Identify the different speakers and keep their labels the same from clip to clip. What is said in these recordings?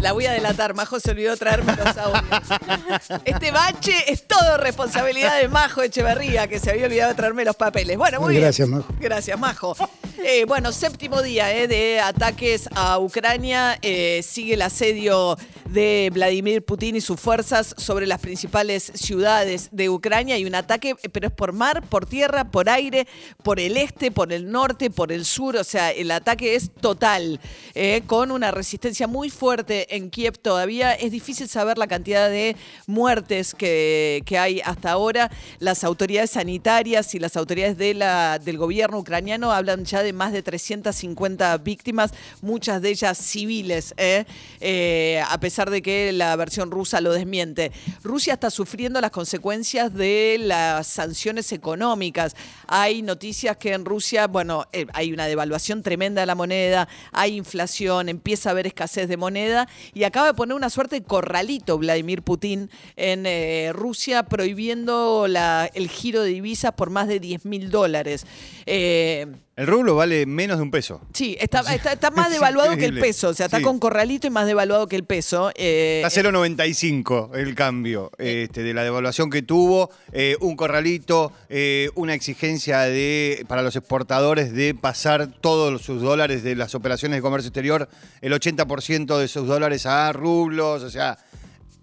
Speaker 1: La voy a delatar, Majo se olvidó traerme los audios. Este bache es todo responsabilidad de Majo Echeverría, que se había olvidado de traerme los papeles. Bueno, muy bien.
Speaker 2: Gracias, Majo.
Speaker 1: Gracias, Majo. Eh, bueno, séptimo día eh, de ataques a Ucrania. Eh, sigue el asedio de Vladimir Putin y sus fuerzas sobre las principales ciudades de Ucrania. Y un ataque, pero es por mar, por tierra, por aire, por el este, por el norte, por el sur. O sea, el ataque es total, con una resistencia muy fuerte en Kiev todavía. Es difícil saber la cantidad de muertes que, hay hasta ahora. Las autoridades sanitarias y las autoridades del gobierno ucraniano hablan ya de más de 350 víctimas, muchas de ellas civiles, ¿eh? Eh, a pesar de que la versión rusa lo desmiente. Rusia está sufriendo las consecuencias de las sanciones económicas. Hay noticias que en Rusia, bueno, eh, hay una devaluación tremenda de la moneda, hay inflación, empieza a haber escasez de moneda y acaba de poner una suerte de corralito Vladimir Putin en Rusia prohibiendo el giro de divisas por más de 10 mil dólares.
Speaker 3: El rublo vale menos de un peso.
Speaker 1: Sí, está, está, está más devaluado que el peso. O sea, está
Speaker 3: Sí.
Speaker 1: con corralito y más devaluado que el peso. Eh,
Speaker 3: Está 0,95 el cambio este, de la devaluación que tuvo, eh, un corralito, eh, una exigencia de para los exportadores de pasar todos sus dólares de las operaciones de comercio exterior, el 80% de sus dólares a rublos, o sea,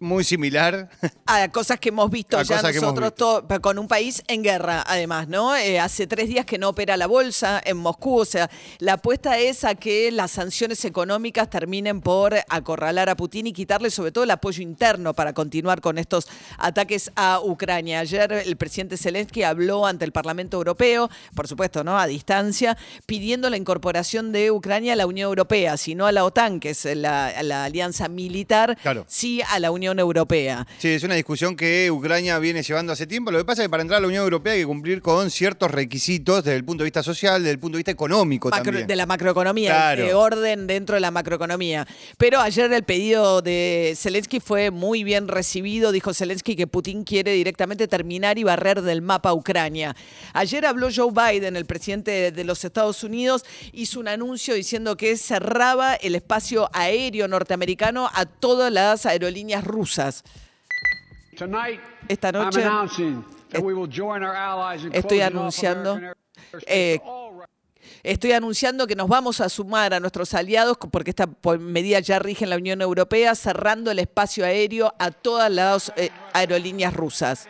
Speaker 3: muy similar.
Speaker 1: a cosas que hemos visto
Speaker 3: A
Speaker 1: ya nosotros,
Speaker 3: visto.
Speaker 1: con un país en guerra, además, ¿no? Eh, hace tres días que no opera la bolsa en Moscú, o sea, la apuesta es a que las sanciones económicas terminen por acorralar a Putin y quitarle sobre todo el apoyo interno para continuar con estos ataques a Ucrania. Ayer el presidente Zelensky habló ante el Parlamento Europeo, por supuesto, ¿no? A distancia, pidiendo la incorporación de Ucrania a la Unión Europea, sino a la OTAN, que es la, la alianza militar,
Speaker 3: Claro.
Speaker 1: sí a la Unión Europea.
Speaker 3: Sí, es una discusión que Ucrania viene llevando hace tiempo. Lo que pasa es que para entrar a la Unión Europea hay que cumplir con ciertos requisitos desde el punto de vista social, desde el punto de vista económico
Speaker 1: Macro-
Speaker 3: también.
Speaker 1: de la macroeconomía,
Speaker 3: Claro.
Speaker 1: de orden dentro de la macroeconomía. Pero ayer el pedido de Zelensky fue muy bien recibido. Dijo Zelensky que Putin quiere directamente terminar y barrer del mapa Ucrania. Ayer habló Joe Biden, el presidente de los Estados Unidos, hizo un anuncio diciendo que cerraba el espacio aéreo norteamericano a todas las aerolíneas rusas. Esta noche estoy anunciando, eh, Estoy anunciando que nos vamos a sumar a nuestros aliados, porque esta medida ya rige en la Unión Europea, cerrando el espacio aéreo a todas las eh, aerolíneas rusas.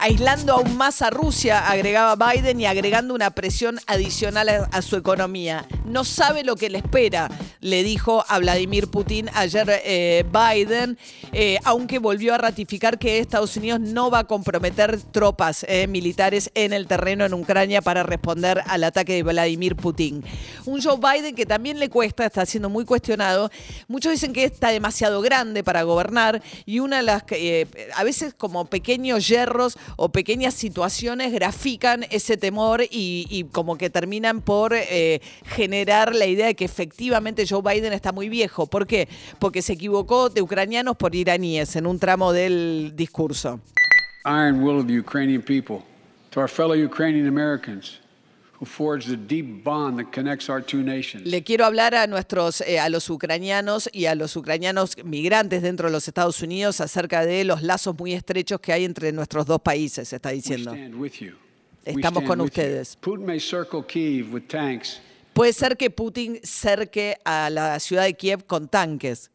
Speaker 1: Aislando aún más a Rusia, agregaba Biden, y agregando una presión adicional a, su economía. No sabe lo que le espera, le dijo a Vladimir Putin ayer eh, Biden, eh, aunque volvió a ratificar que Estados Unidos no va a comprometer tropas eh, militares en el terreno en Ucrania para responder al ataque de Vladimir Putin. Un Joe Biden que también le cuesta, está siendo muy cuestionado. Muchos dicen que está demasiado grande para gobernar y una de las que, a veces como pequeños yerros o pequeñas situaciones grafican ese temor y, como que terminan por eh, generar la idea de que efectivamente Joe Biden está muy viejo. ¿Por qué? Porque se equivocó de ucranianos por iraníes en un tramo del discurso.
Speaker 4: Iron will of the Ukrainian people, to our fellow Ukrainian Americans
Speaker 1: Le quiero hablar a nuestros, eh, a los ucranianos y a los ucranianos migrantes dentro de los Estados Unidos acerca de los lazos muy estrechos que hay entre nuestros dos países, está
Speaker 4: We
Speaker 1: diciendo. Estamos con ustedes.
Speaker 4: Putin may circle Kiev with tanks,
Speaker 1: Puede ser que Putin cerque a la ciudad de Kiev con tanques,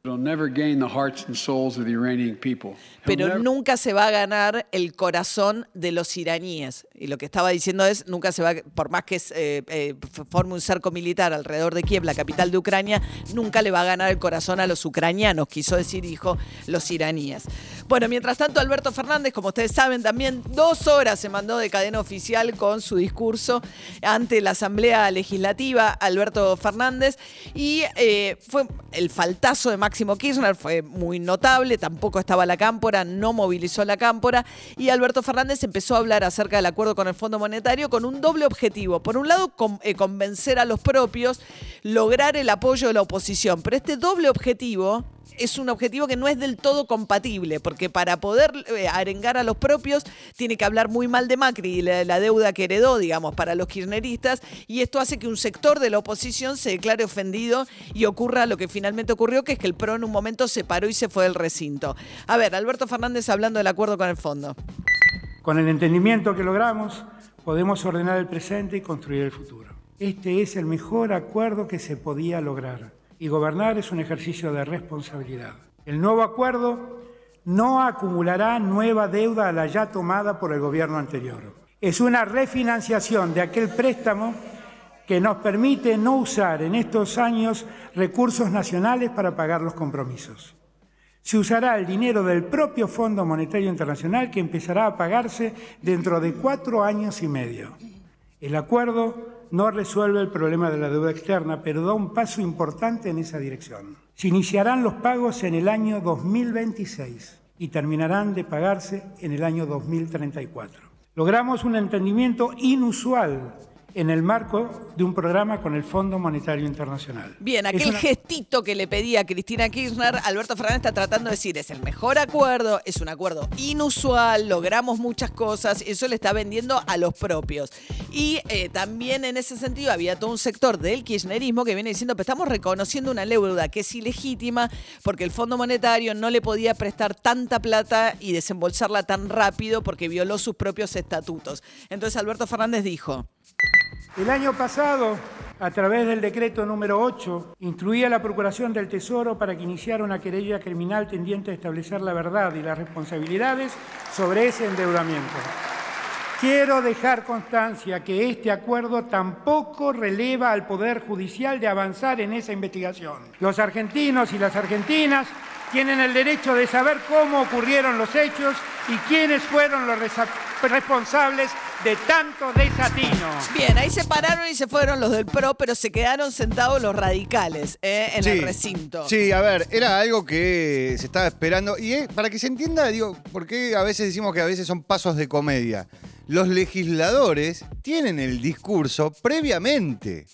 Speaker 1: pero nunca se va a ganar el corazón de los iraníes. Y lo que estaba diciendo es, nunca se va, por más que eh, eh, forme un cerco militar alrededor de Kiev, la capital de Ucrania, nunca le va a ganar el corazón a los ucranianos, quiso decir, dijo, los iraníes. Bueno, mientras tanto, Alberto Fernández, como ustedes saben, también dos horas se mandó de cadena oficial con su discurso ante la Asamblea Legislativa, Alberto Fernández, y eh, fue el faltazo de Máximo Kirchner, fue muy notable, tampoco estaba la cámpora, no movilizó la cámpora, y Alberto Fernández empezó a hablar acerca del acuerdo con el Fondo Monetario con un doble objetivo. Por un lado, eh, convencer a los propios, lograr el apoyo de la oposición, pero este doble objetivo es un objetivo que no es del todo compatible, porque para poder eh, arengar a los propios tiene que hablar muy mal de Macri y la, la deuda que heredó, digamos, para los kirchneristas, y esto hace que un sector de la oposición se declare ofendido y ocurra lo que finalmente ocurrió, que es que el PRO en un momento se paró y se fue del recinto. A ver, Alberto Fernández hablando del acuerdo con el fondo.
Speaker 2: Con el entendimiento que logramos, podemos ordenar el presente y construir el futuro. Este es el mejor acuerdo que se podía lograr y gobernar es un ejercicio de responsabilidad. El nuevo acuerdo no acumulará nueva deuda a la ya tomada por el gobierno anterior. Es una refinanciación de aquel préstamo que nos permite no usar en estos años recursos nacionales para pagar los compromisos. Se usará el dinero del propio Fondo Monetario Internacional que empezará a pagarse dentro de cuatro años y medio. El acuerdo no resuelve el problema de la deuda externa, pero da un paso importante en esa dirección. Se iniciarán los pagos en el año 2026 y terminarán de pagarse en el año 2034. Logramos un entendimiento inusual en el marco de un programa con el Fondo Monetario Internacional.
Speaker 1: Bien, aquel
Speaker 2: una-
Speaker 1: gestito que le pedía a Cristina Kirchner, Alberto Fernández está tratando de decir, es el mejor acuerdo, es un acuerdo inusual, logramos muchas cosas, eso le está vendiendo a los propios. Y eh, también en ese sentido había todo un sector del kirchnerismo que viene diciendo, pero estamos reconociendo una deuda que es ilegítima porque el Fondo Monetario no le podía prestar tanta plata y desembolsarla tan rápido porque violó sus propios estatutos. Entonces Alberto Fernández dijo,
Speaker 2: El año pasado, a través del decreto número 8, instruía a la Procuración del Tesoro para que iniciara una querella criminal tendiente a establecer la verdad y las responsabilidades sobre ese endeudamiento. Quiero dejar constancia que este acuerdo tampoco releva al Poder Judicial de avanzar en esa investigación. Los argentinos y las argentinas tienen el derecho de saber cómo ocurrieron los hechos y quiénes fueron los responsables de tanto desatino.
Speaker 1: Bien, ahí se pararon y se fueron los del PRO, pero se quedaron sentados los radicales eh, en el recinto.
Speaker 3: Sí, a ver, era algo que se estaba esperando. Y eh, para que se entienda, digo, porque a veces decimos que a veces son pasos de comedia. Los legisladores tienen el discurso previamente.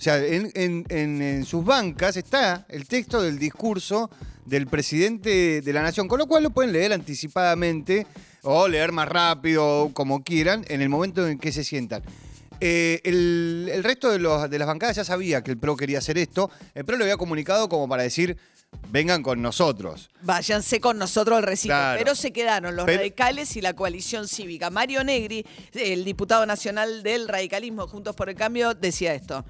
Speaker 3: O sea, en, en- en- en sus bancas está el texto del discurso del presidente de la nación, con lo cual lo pueden leer anticipadamente o leer más rápido, como quieran, en el momento en que se sientan. Eh, el, el resto de, los- de las bancadas ya sabía que el PRO quería hacer esto. El PRO lo había comunicado como para decir, vengan con nosotros.
Speaker 1: Váyanse con nosotros al recinto.
Speaker 3: Claro.
Speaker 1: Pero se quedaron los
Speaker 3: Pero-
Speaker 1: radicales y la coalición cívica. Mario Negri, el diputado nacional del radicalismo Juntos por el Cambio, decía esto.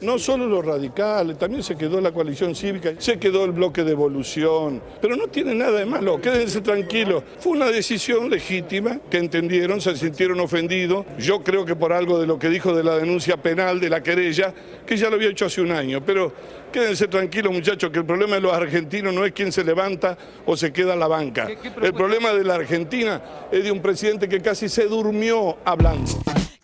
Speaker 5: No solo los radicales, también se quedó la coalición cívica, se quedó el bloque de evolución, pero no tiene nada de malo, quédense tranquilos. Fue una decisión legítima que entendieron, se sintieron ofendidos. Yo creo que por algo de lo que dijo de la denuncia penal, de la querella, que ya lo había hecho hace un año, pero quédense tranquilos muchachos, que el problema de los argentinos no es quién se levanta o se queda en la banca. El problema de la Argentina es de un presidente que casi se durmió hablando.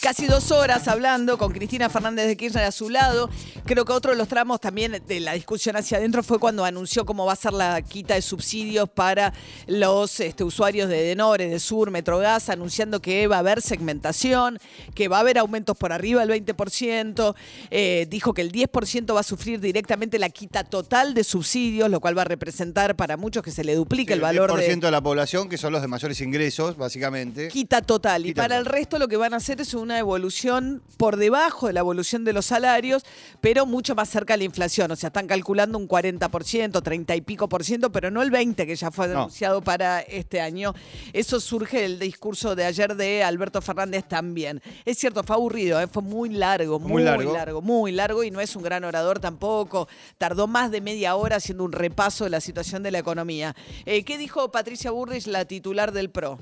Speaker 1: Casi dos horas hablando con Cristina Fernández de Kirchner a su lado. Creo que otro de los tramos también de la discusión hacia adentro fue cuando anunció cómo va a ser la quita de subsidios para los este, usuarios de Denore, de Sur, Metrogas, anunciando que va a haber segmentación, que va a haber aumentos por arriba del 20%. Eh, dijo que el 10% va a sufrir directamente la quita total de subsidios, lo cual va a representar para muchos que se le duplique el valor de,
Speaker 3: 10% de la población, que son los de mayores ingresos, básicamente.
Speaker 1: Quita total. y para el resto lo que van a hacer es una evolución por debajo de la evolución de los salarios, pero mucho más cerca de la inflación. O sea, están calculando un 40%, 30 y pico por ciento, pero no el 20% que ya fue
Speaker 3: No.
Speaker 1: anunciado para este año. Eso surge del discurso de ayer de Alberto Fernández también. Es cierto, fue aburrido, ¿eh? fue muy largo, muy,
Speaker 3: Muy largo.
Speaker 1: largo, muy largo y no es un gran orador tampoco. Tardó más de media hora haciendo un repaso de la situación de la economía. Eh, ¿Qué dijo Patricia Burrich, la titular del PRO?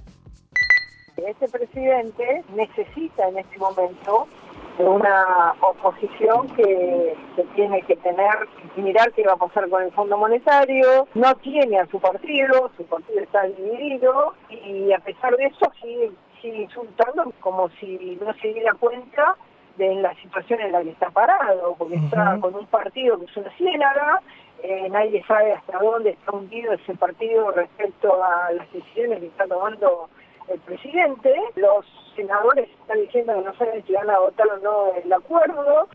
Speaker 6: Este presidente necesita en este momento de una oposición que, que tiene que tener, mirar qué va a pasar con el Fondo Monetario, no tiene a su partido, su partido está dividido y a pesar de eso sigue, sigue insultando como si no se diera cuenta de la situación en la que está parado, porque está con un partido que es una ciénaga, eh, nadie sabe hasta dónde está hundido ese partido respecto a las decisiones que está tomando el presidente. Los senadores están diciendo que no saben si van a votar o no el acuerdo.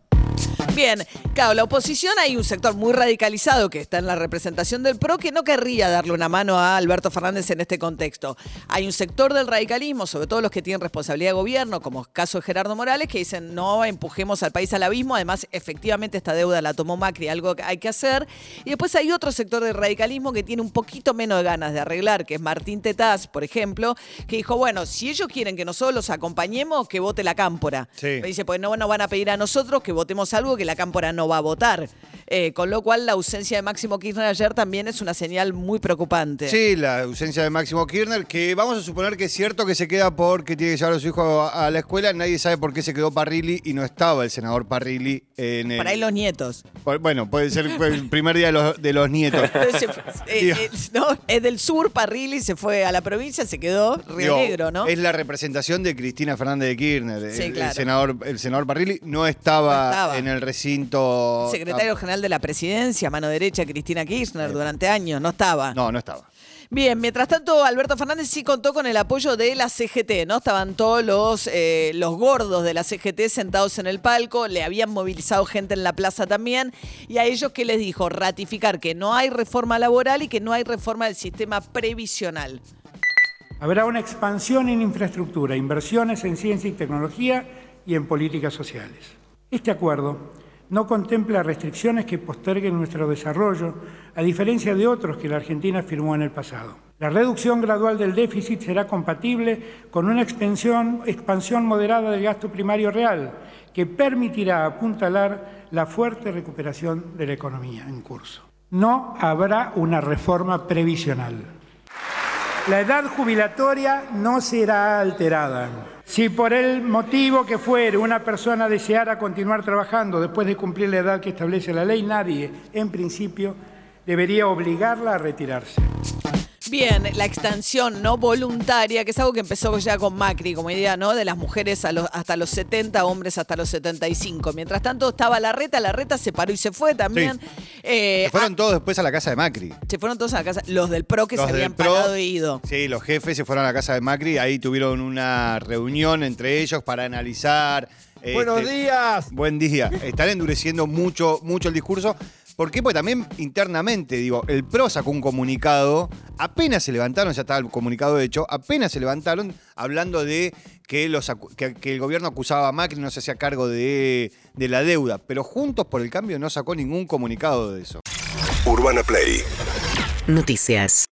Speaker 1: Bien, claro, la oposición hay un sector muy radicalizado que está en la representación del PRO que no querría darle una mano a Alberto Fernández en este contexto. Hay un sector del radicalismo, sobre todo los que tienen responsabilidad de gobierno, como el caso de Gerardo Morales, que dicen no empujemos al país al abismo, además efectivamente esta deuda la tomó Macri, algo que hay que hacer. Y después hay otro sector del radicalismo que tiene un poquito menos de ganas de arreglar, que es Martín Tetaz, por ejemplo, que dijo, bueno, si ellos quieren que nosotros los acompañemos, que vote la cámpora.
Speaker 3: Sí.
Speaker 1: Dice, pues no nos van a pedir a nosotros que votemos algo que la cámpora no va a votar. Eh, con lo cual la ausencia de Máximo Kirchner ayer también es una señal muy preocupante.
Speaker 3: Sí, la ausencia de Máximo Kirchner, que vamos a suponer que es cierto que se queda porque tiene que llevar a su hijo a, a la escuela. Nadie sabe por qué se quedó Parrilli y no estaba el senador Parrilli en el.
Speaker 1: Para ahí los nietos.
Speaker 3: Por- Bueno, puede ser el primer día de los, de los nietos.
Speaker 1: Entonces, eh, eh, no, es del sur, Parrilli se fue a la provincia, se quedó Río
Speaker 3: Digo,
Speaker 1: Negro, ¿no?
Speaker 3: Es la representación de Cristina Fernández de Kirchner.
Speaker 1: Sí,
Speaker 3: el,
Speaker 1: claro.
Speaker 3: el senador, el senador Parrilli no estaba,
Speaker 1: No estaba.
Speaker 3: en el recinto.
Speaker 1: Secretario general de la presidencia, mano derecha de Cristina Kirchner, durante años, no estaba.
Speaker 3: No, no estaba.
Speaker 1: Bien, mientras tanto, Alberto Fernández sí contó con el apoyo de la CGT, ¿no? Estaban todos los, eh, los gordos de la CGT sentados en el palco, le habían movilizado gente en la plaza también, y a ellos, ¿qué les dijo? Ratificar que no hay reforma laboral y que no hay reforma del sistema previsional.
Speaker 2: Habrá una expansión en infraestructura, inversiones en ciencia y tecnología y en políticas sociales. Este acuerdo no contempla restricciones que posterguen nuestro desarrollo, a diferencia de otros que la Argentina firmó en el pasado. La reducción gradual del déficit será compatible con una expansión, moderada del gasto primario real, que permitirá apuntalar la fuerte recuperación de la economía en curso. No habrá una reforma previsional. La edad jubilatoria no será alterada. Si por el motivo que fuere una persona deseara continuar trabajando después de cumplir la edad que establece la ley, nadie, en principio, debería obligarla a retirarse.
Speaker 1: Bien, la extensión no voluntaria, que es algo que empezó ya con Macri, como idea, ¿no? De las mujeres a los, hasta los 70, hombres hasta los 75. Mientras tanto estaba la reta, la reta se paró y se fue también. Eh,
Speaker 3: Se fueron todos después a la casa de Macri.
Speaker 1: ah, se fueron todos a la casa, los del PRO que
Speaker 3: Los
Speaker 1: se habían
Speaker 3: PRO,
Speaker 1: parado e ido.
Speaker 3: Sí, los jefes se fueron a la casa de Macri, ahí tuvieron una reunión entre ellos para analizar.
Speaker 7: Buenos
Speaker 3: este,
Speaker 7: días.
Speaker 3: Buen día. Están endureciendo mucho, mucho el discurso. ¿Por qué? Porque también internamente, digo, el PRO sacó un comunicado, apenas se levantaron, ya estaba el comunicado hecho, apenas se levantaron hablando de que, los, que, que el gobierno acusaba a Macri, no se hacía cargo de, de la deuda, pero Juntos por el Cambio no sacó ningún comunicado de eso.
Speaker 8: Urbana Play
Speaker 9: Noticias.